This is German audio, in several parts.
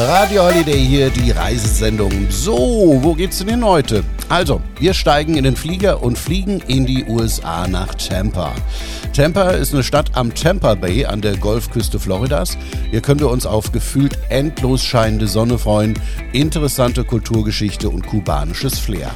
Radio Holiday hier, die Reisesendung. So, wo geht's denn hin heute? Also, wir steigen in den Flieger und fliegen in die USA nach Tampa. Tampa ist eine Stadt am Tampa Bay an der Golfküste Floridas. Hier können wir uns auf gefühlt endlos scheinende Sonne freuen, interessante Kulturgeschichte und kubanisches Flair.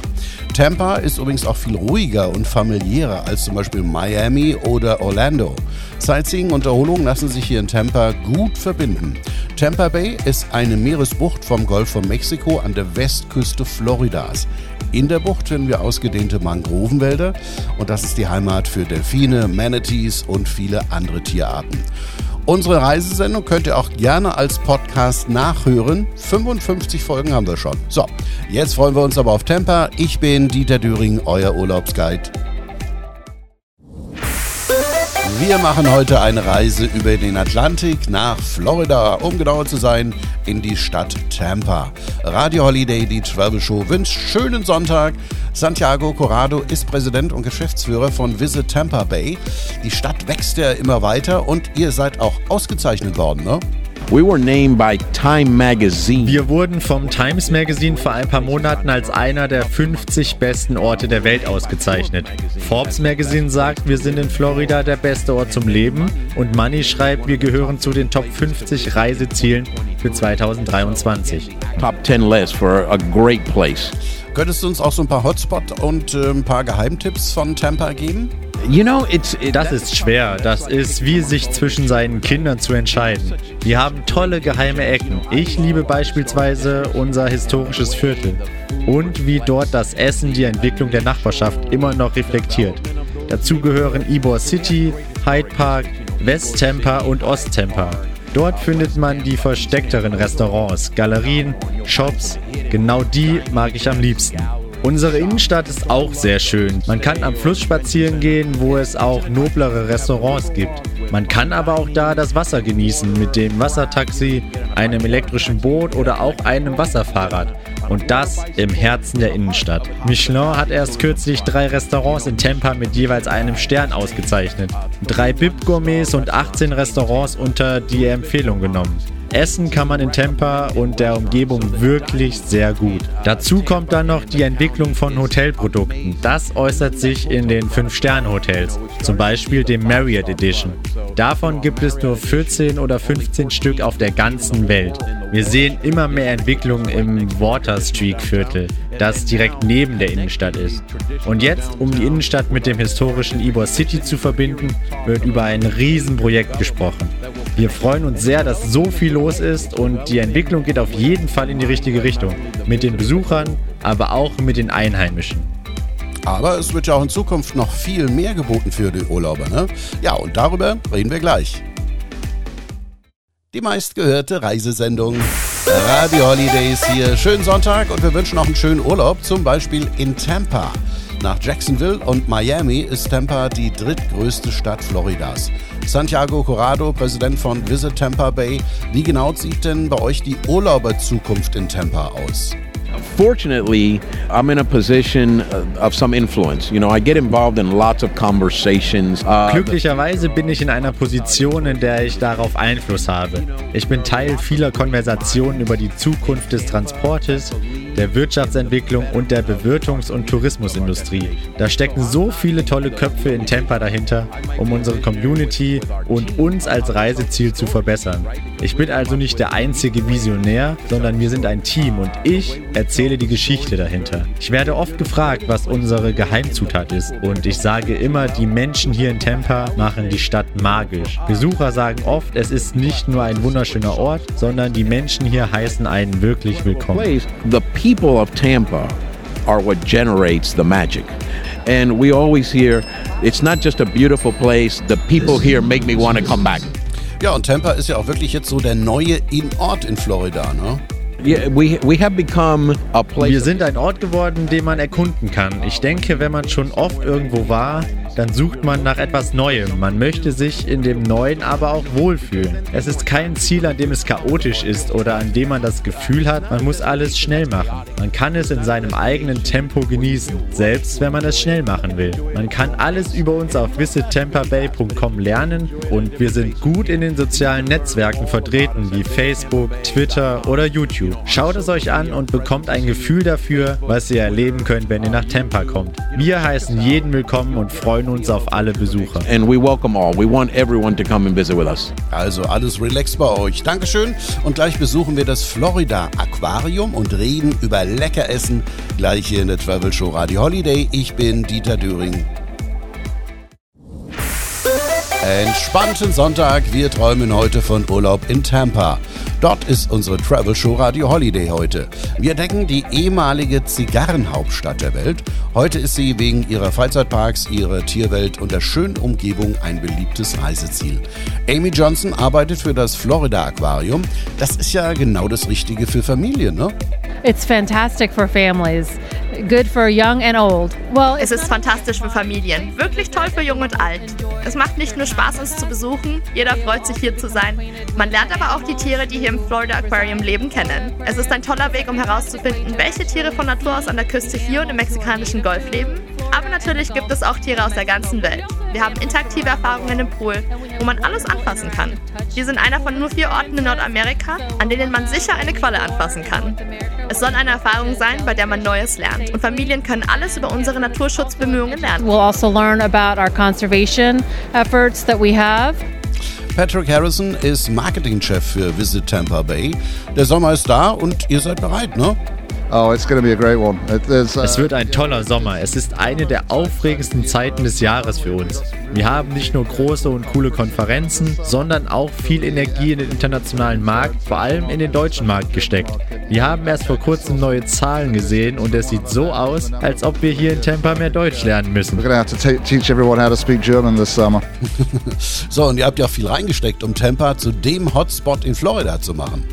Tampa ist übrigens auch viel ruhiger und familiärer als zum Beispiel Miami oder Orlando. Sightseeing und Erholung lassen sich hier in Tampa gut verbinden. Tampa Bay ist eine Meeresbucht vom Golf von Mexiko an der Westküste Floridas. In der Bucht finden wir ausgedehnte Mangrovenwälder und das ist die Heimat für Delfine, Manatees und viele andere Tierarten. Unsere Reisesendung könnt ihr auch gerne als Podcast nachhören. 55 Folgen haben wir schon. So, jetzt freuen wir uns aber auf Tampa. Ich bin Dieter Düring, euer Urlaubsguide. Wir machen heute eine Reise über den Atlantik nach Florida, um genauer zu sein, in die Stadt Tampa. Radio Holiday, die Travel Show, wünscht schönen Sonntag. Santiago Corrado ist Präsident und Geschäftsführer von Visit Tampa Bay. Die Stadt wächst ja immer weiter und ihr seid auch ausgezeichnet worden, ne? We were named by Time Magazine. Wir wurden vom Times Magazine vor ein paar Monaten als einer der 50 besten Orte der Welt ausgezeichnet. Forbes Magazine sagt, wir sind in Florida der beste Ort zum Leben und Money schreibt, wir gehören zu den Top 50 Reisezielen für 2023. Top 10 list for a great place. Könntest du uns auch so ein paar Hotspots und äh, ein paar Geheimtipps von Tampa geben? You know, it's, it, das ist schwer. Das ist wie sich zwischen seinen Kindern zu entscheiden. Wir haben tolle geheime Ecken. Ich liebe beispielsweise unser historisches Viertel und wie dort das Essen die Entwicklung der Nachbarschaft immer noch reflektiert. Dazu gehören Ybor City, Hyde Park, West Tampa und Ost Tampa. Dort findet man die versteckteren Restaurants, Galerien, Shops. Genau die mag ich am liebsten. Unsere Innenstadt ist auch sehr schön. Man kann am Fluss spazieren gehen, wo es auch noblere Restaurants gibt. Man kann aber auch da das Wasser genießen mit dem Wassertaxi, einem elektrischen Boot oder auch einem Wasserfahrrad. Und das im Herzen der Innenstadt. Michelin hat erst kürzlich drei Restaurants in Tampa mit jeweils einem Stern ausgezeichnet. Drei BIP-Gourmets und 18 Restaurants unter die Empfehlung genommen. Essen kann man in Tampa und der Umgebung wirklich sehr gut. Dazu kommt dann noch die Entwicklung von Hotelprodukten. Das äußert sich in den 5-Sterne-Hotels, zum Beispiel dem Marriott Edition. Davon gibt es nur 14 oder 15 Stück auf der ganzen Welt. Wir sehen immer mehr Entwicklungen im Water Street Viertel, das direkt neben der Innenstadt ist. Und jetzt, um die Innenstadt mit dem historischen Ybor City zu verbinden, wird über ein Riesenprojekt gesprochen. Wir freuen uns sehr, dass so viel los ist und die Entwicklung geht auf jeden Fall in die richtige Richtung. Mit den Besuchern, aber auch mit den Einheimischen. Aber es wird ja auch in Zukunft noch viel mehr geboten für die Urlauber, ne? Ja, und darüber reden wir gleich. Die meistgehörte Reisesendung Radio Holidays hier. Schönen Sonntag und wir wünschen auch einen schönen Urlaub, zum Beispiel in Tampa. Nach Jacksonville und Miami ist Tampa die drittgrößte Stadt Floridas. Santiago Corrado, Präsident von Visit Tampa Bay. Wie genau sieht denn bei euch die Urlauberzukunft in Tampa aus? Fortunately, I'm in a position of some influence. You know, I get involved in lots of conversations. Uh, Glücklicherweise bin ich in einer Position, in der ich darauf Einfluss habe. Ich bin Teil vieler Konversationen über die Zukunft des Transportes, der Wirtschaftsentwicklung und der Bewirtungs- und Tourismusindustrie. Da stecken so viele tolle Köpfe in Tampa dahinter, um unsere Community und uns als Reiseziel zu verbessern. Ich bin also nicht der einzige Visionär, sondern wir sind ein Team und ich erzähle die Geschichte dahinter. Ich werde oft gefragt, was unsere Geheimzutat ist und ich sage immer, die Menschen hier in Tampa machen die Stadt magisch. Besucher sagen oft, es ist nicht nur ein wunderschöner Ort, sondern die Menschen hier heißen einen wirklich willkommen. People of Tampa are what generates the magic. And we always hear, it's not just a beautiful place, the people here make me want to come back. Ja, und Tampa ist ja auch wirklich jetzt so der neue In-Ort in Florida, ne? Yeah, we, we have become a place Wir sind ein Ort geworden, den man erkunden kann. Ich denke, wenn man schon oft irgendwo war, dann sucht man nach etwas Neuem. Man möchte sich in dem Neuen aber auch wohlfühlen. Es ist kein Ziel, an dem es chaotisch ist oder an dem man das Gefühl hat, man muss alles schnell machen. Man kann es in seinem eigenen Tempo genießen, selbst wenn man es schnell machen will. Man kann alles über uns auf visittamperbay.com lernen und wir sind gut in den sozialen Netzwerken vertreten, wie Facebook, Twitter oder YouTube. Schaut es euch an und bekommt ein Gefühl dafür, was ihr erleben könnt, wenn ihr nach Tampa kommt. Wir heißen jeden willkommen und freuen uns auf alle Besucher. And we welcome all. We want everyone to come and visit with us. Also alles relaxed bei euch. Dankeschön. Und gleich besuchen wir das Florida Aquarium und reden über Leckeressen. Gleich hier in der Travel Show Radio Holiday. Ich bin Dieter Döring. Entspannten Sonntag, wir träumen heute von Urlaub in Tampa. Dort ist unsere Travel Show Radio Holiday heute. Wir decken die ehemalige Zigarrenhauptstadt der Welt. Heute ist sie wegen ihrer Freizeitparks, ihrer Tierwelt und der schönen Umgebung ein beliebtes Reiseziel. Amy Johnson arbeitet für das Florida Aquarium. Das ist ja genau das Richtige für Familien, ne? It's fantastic for families. Good for young and old. Well, es ist fantastisch für Familien. Wirklich toll für jung und alt. Es macht nicht nur Spaß, uns zu besuchen. Jeder freut sich, hier zu sein. Man lernt aber auch die Tiere, die hier im Florida Aquarium leben, kennen. Es ist ein toller Weg, um herauszufinden, welche Tiere von Natur aus an der Küste hier und im mexikanischen Golf leben. Aber natürlich gibt es auch Tiere aus der ganzen Welt. Wir haben interaktive Erfahrungen im Pool, wo man alles anfassen kann. Wir sind einer von nur vier Orten in Nordamerika, an denen man sicher eine Qualle anfassen kann. Es soll eine Erfahrung sein, bei der man Neues lernt. Und Familien können alles über unsere Naturschutzbemühungen lernen. We'll also learn about our conservation efforts that we have. Patrick Harrison ist Marketingchef für Visit Tampa Bay. Der Sommer ist da und ihr seid bereit, ne? Oh, it's going to be a great one. It, uh, es wird ein toller Sommer. Es ist eine der aufregendsten Zeiten des Jahres für uns. Wir haben nicht nur große und coole Konferenzen, sondern auch viel Energie in den internationalen Markt, vor allem in den deutschen Markt gesteckt. Wir haben erst vor kurzem neue Zahlen gesehen und es sieht so aus, als ob wir hier in Tampa mehr Deutsch lernen müssen. We're have to teach everyone how to speak German this summer. so, und ihr habt ja auch viel reingesteckt, um Tampa zu dem Hotspot in Florida zu machen.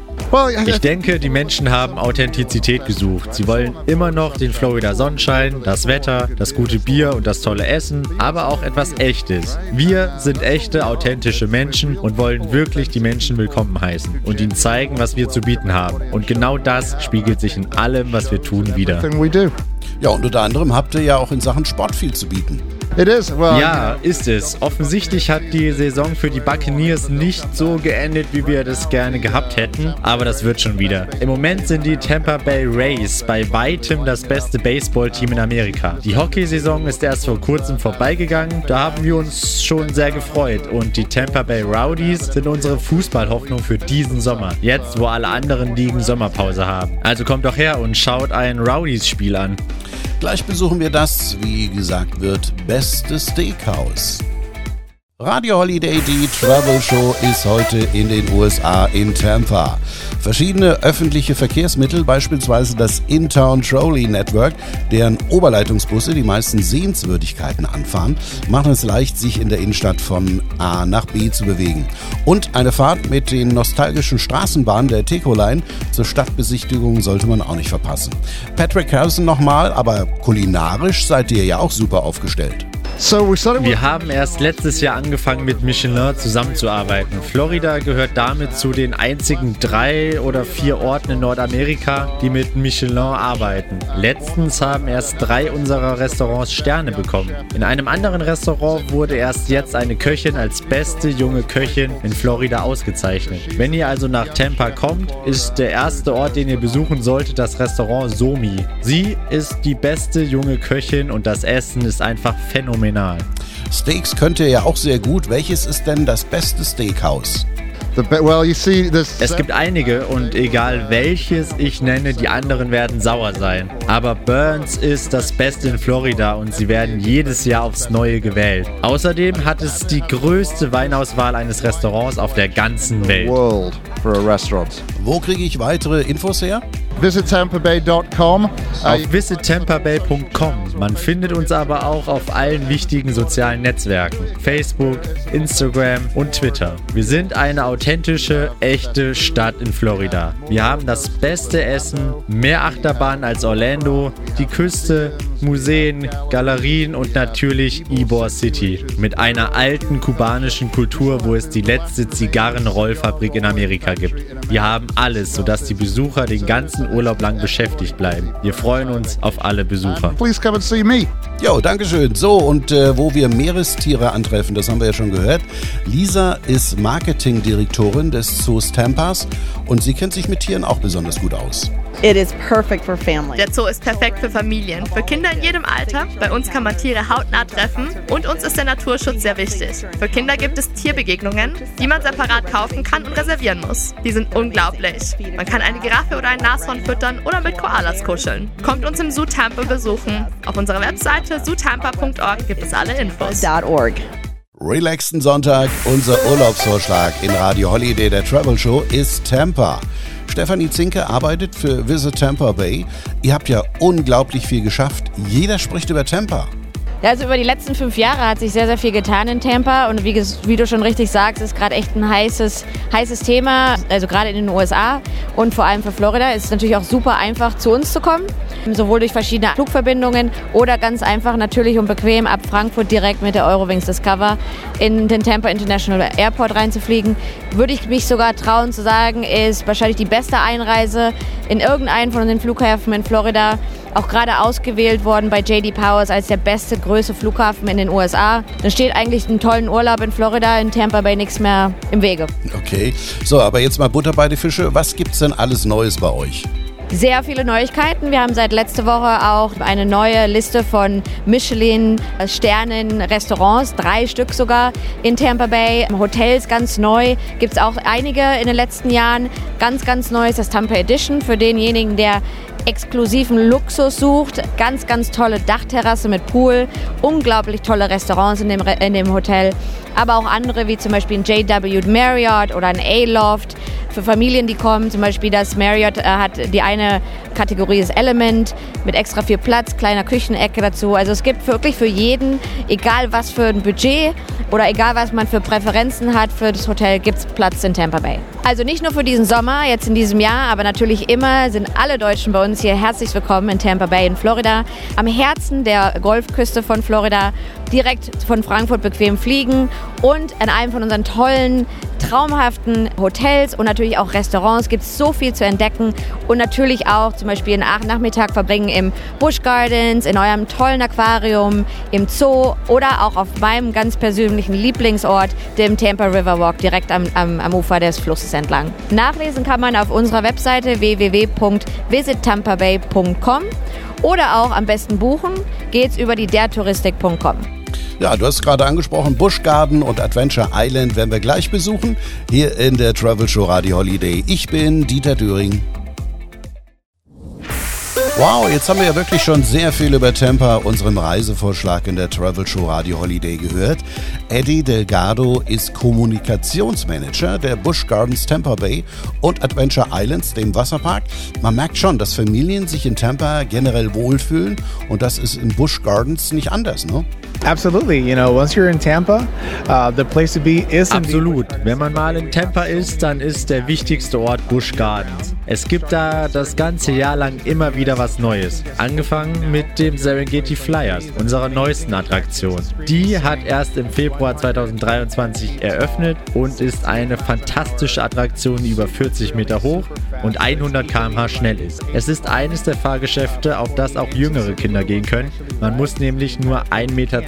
Ich denke, die Menschen haben Authentizität gesucht. Sie wollen immer noch den Florida Sonnenschein, das Wetter, das gute Bier und das tolle Essen, aber auch etwas Echtes. Wir sind echte, authentische Menschen und wollen wirklich die Menschen willkommen heißen und ihnen zeigen, was wir zu bieten haben. Und genau das spiegelt sich in allem, was wir tun, wieder. Ja, und unter anderem habt ihr ja auch in Sachen Sport viel zu bieten. It is. Well, ja, ist es. Offensichtlich hat die Saison für die Buccaneers nicht so geendet, wie wir das gerne gehabt hätten, aber das wird schon wieder. Im Moment sind die Tampa Bay Rays bei weitem das beste Baseballteam in Amerika. Die Hockeysaison ist erst vor kurzem vorbeigegangen, da haben wir uns schon sehr gefreut und die Tampa Bay Rowdies sind unsere Fußballhoffnung für diesen Sommer. Jetzt, wo alle anderen Ligen Sommerpause haben. Also kommt doch her und schaut ein Rowdies-Spiel an. Gleich besuchen wir das, wie gesagt wird, beste Steakhouse. Radio Holiday, die Travel Show, ist heute in den USA in Tampa. Verschiedene öffentliche Verkehrsmittel, beispielsweise das In-Town Trolley Network, deren Oberleitungsbusse die meisten Sehenswürdigkeiten anfahren, machen es leicht, sich in der Innenstadt von A nach B zu bewegen. Und eine Fahrt mit den nostalgischen Straßenbahnen der Teco Line zur Stadtbesichtigung sollte man auch nicht verpassen. Patrick Harrison nochmal, aber kulinarisch seid ihr ja auch super aufgestellt. Wir haben erst letztes Jahr angefangen mit Michelin zusammenzuarbeiten. Florida gehört damit zu den einzigen drei oder vier Orten in Nordamerika, die mit Michelin arbeiten. Letztens haben erst drei unserer Restaurants Sterne bekommen. In einem anderen Restaurant wurde erst jetzt eine Köchin als beste junge Köchin in Florida ausgezeichnet. Wenn ihr also nach Tampa kommt, ist der erste Ort, den ihr besuchen solltet, das Restaurant Somi. Sie ist die beste junge Köchin und das Essen ist einfach phänomenal phänomenal. Steaks könnt ihr ja auch sehr gut. Welches ist denn das beste Steakhouse? Es gibt einige und egal welches ich nenne, die anderen werden sauer sein. Aber Burns ist das Beste in Florida und sie werden jedes Jahr aufs Neue gewählt. Außerdem hat es die größte Weinauswahl eines Restaurants auf der ganzen Welt. Wo kriege ich weitere Infos her? visittampabay.com. Auf visittampabay.com. Man findet uns aber auch auf allen wichtigen sozialen Netzwerken: Facebook, Instagram und Twitter. Wir sind eine authentische, echte Stadt in Florida. Wir haben das beste Essen, mehr Achterbahnen als Orlando Orlando, die Küste, Museen, Galerien und natürlich Ybor City mit einer alten kubanischen Kultur, wo es die letzte Zigarrenrollfabrik in Amerika gibt. Wir haben alles, sodass die Besucher den ganzen Urlaub lang beschäftigt bleiben. Wir freuen uns auf alle Besucher. Please come and see me. Jo, Dankeschön. So, und äh, wo wir Meerestiere antreffen, das haben wir ja schon gehört. Lisa ist Marketingdirektorin des Zoos Tampas und sie kennt sich mit Tieren auch besonders gut aus. It is perfect for families. Der Zoo ist perfekt für Familien, für Kinder in jedem Alter. Bei uns kann man Tiere hautnah treffen und uns ist der Naturschutz sehr wichtig. Für Kinder gibt es Tierbegegnungen, die man separat kaufen kann und reservieren muss. Die sind unglaublich. Man kann eine Giraffe oder ein Nashorn füttern oder mit Koalas kuscheln. Kommt uns im Zoo Tampa besuchen. Auf unserer Webseite zootampa.org gibt es alle Infos. .org. Relaxten Sonntag, unser Urlaubsvorschlag in Radio Holiday der Travel Show ist Tampa. Stefanie Zinke arbeitet für Visit Tampa Bay. Ihr habt ja unglaublich viel geschafft. Jeder spricht über Tampa. Also über die letzten fünf Jahre hat sich sehr, sehr viel getan in Tampa. Und wie, wie du schon richtig sagst, ist gerade echt ein heißes, heißes Thema, also gerade in den USA und vor allem für Florida. Ist es natürlich auch super einfach zu uns zu kommen, sowohl durch verschiedene Flugverbindungen oder ganz einfach natürlich und bequem ab Frankfurt direkt mit der Eurowings Discover in den Tampa International Airport reinzufliegen. Würde ich mich sogar trauen zu sagen, ist wahrscheinlich die beste Einreise in irgendeinen von den Flughäfen in Florida auch gerade ausgewählt worden bei JD Powers als der beste, größte Flughafen in den USA. Da steht eigentlich einen tollen Urlaub in Florida, in Tampa Bay nichts mehr im Wege. Okay, so, aber jetzt mal Butter bei die Fische. Was gibt's denn alles Neues bei euch? Sehr viele Neuigkeiten. Wir haben seit letzter Woche auch eine neue Liste von Michelin-Sternen-Restaurants, drei Stück sogar in Tampa Bay. Hotels ganz neu, gibt es auch einige in den letzten Jahren. Ganz, ganz neu ist das Tampa Edition für denjenigen, der exklusiven Luxus sucht. Ganz, ganz tolle Dachterrasse mit Pool, unglaublich tolle Restaurants in dem, in dem Hotel, aber auch andere wie zum Beispiel ein JW Marriott oder ein A-Loft. Für Familien, die kommen, zum Beispiel das Marriott äh, hat die eine Kategorie ist Element mit extra viel Platz, kleiner Küchenecke dazu. Also es gibt wirklich für jeden, egal was für ein Budget oder egal was man für Präferenzen hat für das Hotel, gibt es Platz in Tampa Bay. Also nicht nur für diesen Sommer, jetzt in diesem Jahr, aber natürlich immer sind alle Deutschen bei uns hier herzlich willkommen in Tampa Bay in Florida. Am Herzen der Golfküste von Florida, direkt von Frankfurt bequem fliegen und an einem von unseren tollen, traumhaften Hotels und natürlich auch Restaurants gibt es so viel zu entdecken und natürlich auch zum Beispiel einen Ach- Nachmittag verbringen im Busch Gardens, in eurem tollen Aquarium, im Zoo oder auch auf meinem ganz persönlichen Lieblingsort, dem Tampa River Walk, direkt am, am, am Ufer des Flusses entlang. Nachlesen kann man auf unserer Webseite www.visitampabay.com oder auch am besten buchen geht's über die dertouristik.com. Ja, du hast gerade angesprochen, Busch Garden und Adventure Island werden wir gleich besuchen, hier in der Travel Show Radio Holiday. Ich bin Dieter Düring. Wow, jetzt haben wir ja wirklich schon sehr viel über Tampa, unserem Reisevorschlag in der Travel Show Radio Holiday gehört. Eddie Delgado ist Kommunikationsmanager der Busch Gardens Tampa Bay und Adventure Islands, dem Wasserpark. Man merkt schon, dass Familien sich in Tampa generell wohlfühlen und das ist in Busch Gardens nicht anders, ne? Absolutely. You know, once you're in Tampa, uh, the place to be is Absolut. Wenn man mal in Tampa ist, dann ist der wichtigste Ort Busch Gardens. Es gibt da das ganze Jahr lang immer wieder was Neues. Angefangen mit dem Serengeti Flyers, unserer neuesten Attraktion. Die hat erst im Februar 2023 eröffnet und ist eine fantastische Attraktion, die über 40 Meter hoch und 100 km/h schnell ist. Es ist eines der Fahrgeschäfte, auf das auch jüngere Kinder gehen können. Man muss nämlich nur 1,20 Meter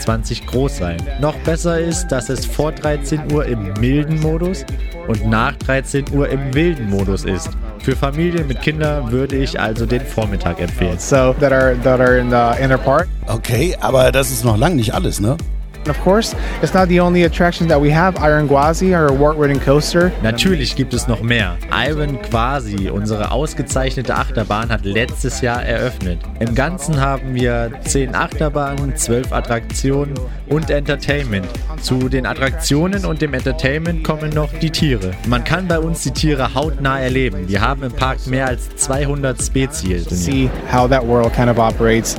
groß sein. Noch besser ist, dass es vor 13 Uhr im milden Modus und nach 13 Uhr im wilden Modus ist. Für Familien mit Kindern würde ich also den Vormittag empfehlen. so that are that are in the inner park. Okay, aber das ist noch lang nicht alles, ne? And of course, it's not the only attraction that we have. Iron Gwazi, our award-winning coaster. Natürlich gibt es noch mehr. Iron Quasi, unsere ausgezeichnete Achterbahn, hat letztes Jahr eröffnet. Im Ganzen haben wir 10 Achterbahnen, 12 Attraktionen und Entertainment. Zu den Attraktionen und dem Entertainment kommen noch die Tiere. Man kann bei uns die Tiere hautnah erleben. Wir haben im Park mehr als 200 Spezies. See how that world kind of operates.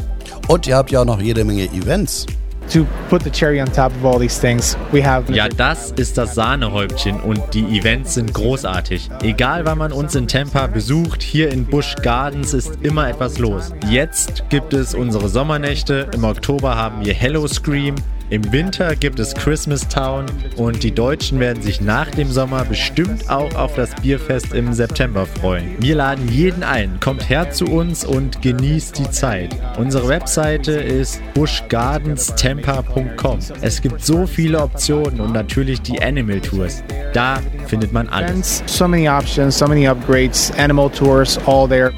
Und ihr habt ja auch noch jede Menge Events. Ja, das ist das Sahnehäubchen und die Events sind großartig. Egal wann man uns in Tampa besucht, hier in Busch Gardens ist immer etwas los. Jetzt gibt es unsere Sommernächte, im Oktober haben wir Hello Scream, im Winter gibt es Christmas Town und die Deutschen werden sich nach dem Sommer bestimmt auch auf das Bierfest im September freuen. Wir laden jeden ein, kommt her zu uns und genießt die Zeit. Unsere Webseite ist buschgardenstampa.com. Es gibt so viele Optionen und natürlich die Animal Tours. Da findet man alles. So many options, so many upgrades, animal tours, all there.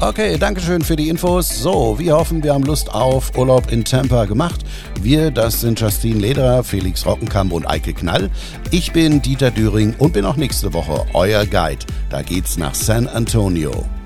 Okay, danke schön für die Infos. So, wir hoffen, wir haben Lust auf Urlaub in Tampa gemacht. Wir, das sind Justine Lederer, Felix Rockenkamp und Eike Knall. Ich bin Dieter Düring und bin auch nächste Woche euer Guide. Da geht's nach San Antonio.